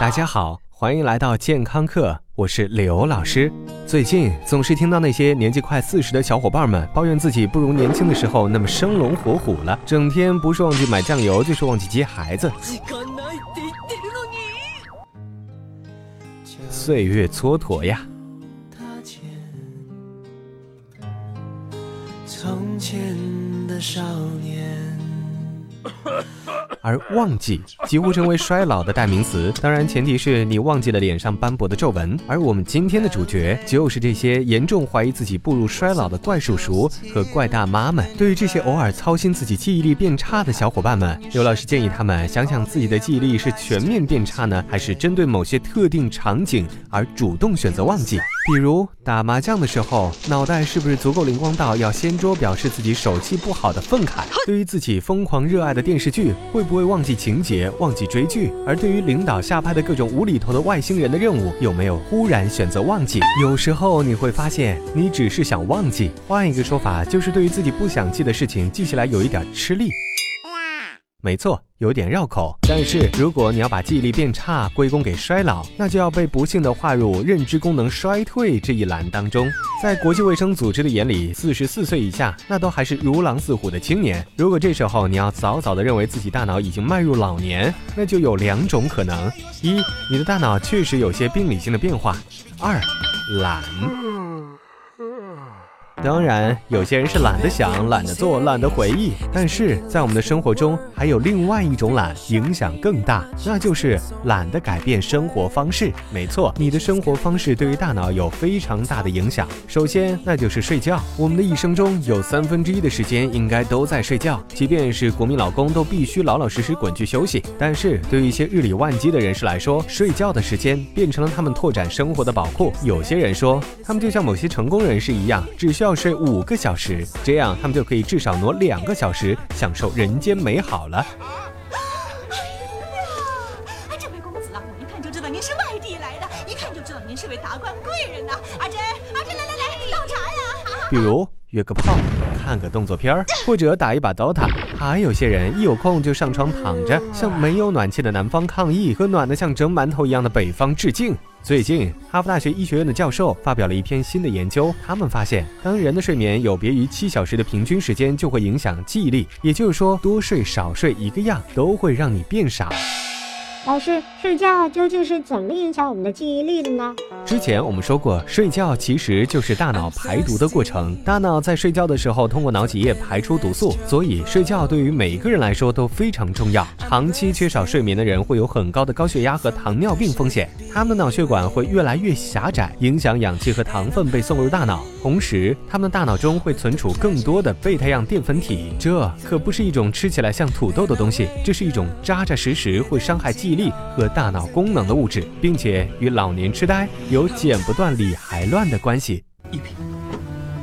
大家好，欢迎来到健康课，我是刘老师。最近总是听到那些年纪快四十的小伙伴们抱怨自己不如年轻的时候那么生龙活虎了，整天不是忘记买酱油，就是忘记接孩子。岁月蹉跎呀。从前的少年。而忘记几乎成为衰老的代名词，当然前提是你忘记了脸上斑驳的皱纹。而我们今天的主角就是这些严重怀疑自己步入衰老的怪叔叔和怪大妈们。对于这些偶尔操心自己记忆力变差的小伙伴们，刘老师建议他们想想自己的记忆力是全面变差呢，还是针对某些特定场景而主动选择忘记？比如打麻将的时候，脑袋是不是足够灵光到要掀桌表示自己手气不好的愤慨？对于自己疯狂热爱的电视剧，会不会忘记情节，忘记追剧？而对于领导下派的各种无厘头的外星人的任务，有没有忽然选择忘记？有时候你会发现，你只是想忘记。换一个说法，就是对于自己不想记的事情，记起来有一点吃力。没错，有点绕口。但是如果你要把记忆力变差归功给衰老，那就要被不幸的划入认知功能衰退这一栏当中。在国际卫生组织的眼里，四十四岁以下那都还是如狼似虎的青年。如果这时候你要早早的认为自己大脑已经迈入老年，那就有两种可能：一，你的大脑确实有些病理性的变化；二，懒。当然，有些人是懒得想、懒得做、懒得回忆，但是在我们的生活中，还有另外一种懒，影响更大，那就是懒得改变生活方式。没错，你的生活方式对于大脑有非常大的影响。首先，那就是睡觉。我们的一生中有三分之一的时间应该都在睡觉，即便是国民老公，都必须老老实实滚去休息。但是对于一些日理万机的人士来说，睡觉的时间变成了他们拓展生活的宝库。有些人说，他们就像某些成功人士一样，只需要。要睡五个小时，这样他们就可以至少挪两个小时享受人间美好了。这位公子啊，我一看就知道您是外地来的，一看就知道您是位达官贵人呐。阿珍，阿珍，来来来，倒茶呀。比如约个炮，看个动作片儿，或者打一把 DOTA。还有些人一有空就上床躺着，向没有暖气的南方抗议，和暖得像蒸馒头一样的北方致敬。最近，哈佛大学医学院的教授发表了一篇新的研究。他们发现，当人的睡眠有别于七小时的平均时间，就会影响记忆力。也就是说，多睡少睡一个样，都会让你变傻。老师，睡觉究竟是怎么影响我们的记忆力的呢？之前我们说过，睡觉其实就是大脑排毒的过程。大脑在睡觉的时候，通过脑脊液排出毒素，所以睡觉对于每一个人来说都非常重要。长期缺少睡眠的人会有很高的高血压和糖尿病风险，他们的脑血管会越来越狭窄，影响氧气和糖分被送入大脑。同时，他们的大脑中会存储更多的贝塔样淀粉体，这可不是一种吃起来像土豆的东西，这是一种扎扎实实会伤害记。忆力和大脑功能的物质，并且与老年痴呆有剪不断理还乱的关系。一平，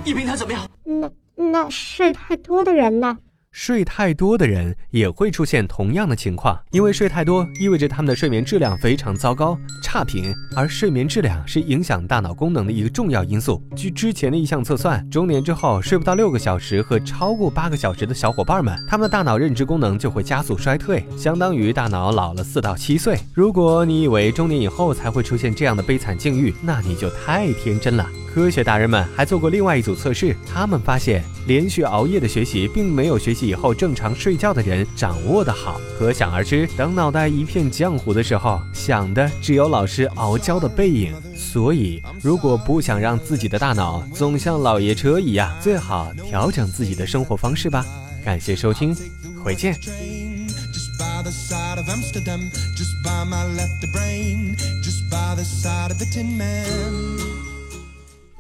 一平他怎么样？那那睡太多的人呢？睡太多的人也会出现同样的情况，因为睡太多意味着他们的睡眠质量非常糟糕，差评。而睡眠质量是影响大脑功能的一个重要因素。据之前的一项测算，中年之后睡不到六个小时和超过八个小时的小伙伴们，他们的大脑认知功能就会加速衰退，相当于大脑老了四到七岁。如果你以为中年以后才会出现这样的悲惨境遇，那你就太天真了。科学达人们还做过另外一组测试，他们发现连续熬夜的学习并没有学习以后正常睡觉的人掌握的好。可想而知，等脑袋一片浆糊的时候，想的只有老师熬胶的背影。所以，如果不想让自己的大脑总像老爷车一样，最好调整自己的生活方式吧。感谢收听，回见。